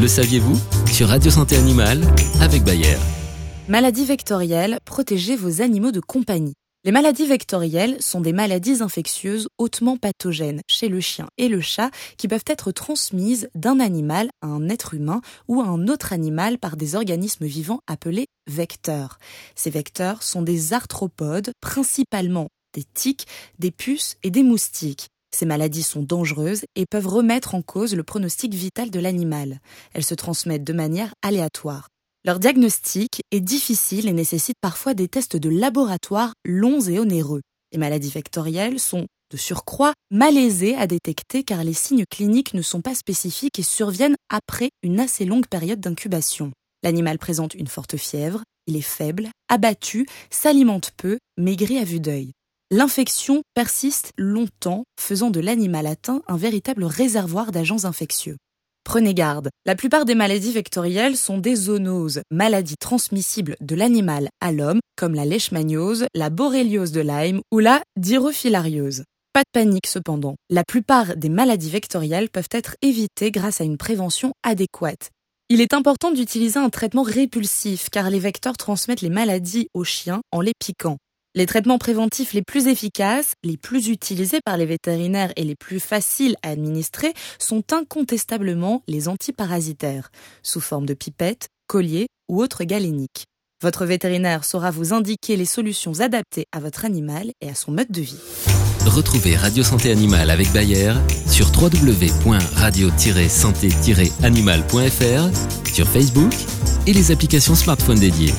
Le saviez-vous Sur Radio Santé Animale avec Bayer. Maladie vectorielle, protégez vos animaux de compagnie. Les maladies vectorielles sont des maladies infectieuses hautement pathogènes chez le chien et le chat qui peuvent être transmises d'un animal à un être humain ou à un autre animal par des organismes vivants appelés vecteurs. Ces vecteurs sont des arthropodes, principalement des tiques, des puces et des moustiques. Ces maladies sont dangereuses et peuvent remettre en cause le pronostic vital de l'animal. Elles se transmettent de manière aléatoire. Leur diagnostic est difficile et nécessite parfois des tests de laboratoire longs et onéreux. Les maladies vectorielles sont, de surcroît, malaisées à détecter car les signes cliniques ne sont pas spécifiques et surviennent après une assez longue période d'incubation. L'animal présente une forte fièvre, il est faible, abattu, s'alimente peu, maigrit à vue d'œil. L'infection persiste longtemps, faisant de l'animal atteint un véritable réservoir d'agents infectieux. Prenez garde, la plupart des maladies vectorielles sont des zoonoses, maladies transmissibles de l'animal à l'homme, comme la leishmaniose, la borréliose de Lyme ou la dirofilariose. Pas de panique cependant, la plupart des maladies vectorielles peuvent être évitées grâce à une prévention adéquate. Il est important d'utiliser un traitement répulsif car les vecteurs transmettent les maladies aux chiens en les piquant. Les traitements préventifs les plus efficaces, les plus utilisés par les vétérinaires et les plus faciles à administrer sont incontestablement les antiparasitaires, sous forme de pipettes, colliers ou autres galéniques. Votre vétérinaire saura vous indiquer les solutions adaptées à votre animal et à son mode de vie. Retrouvez Radio Santé Animale avec Bayer sur www.radio-santé-animal.fr, sur Facebook et les applications smartphone dédiées.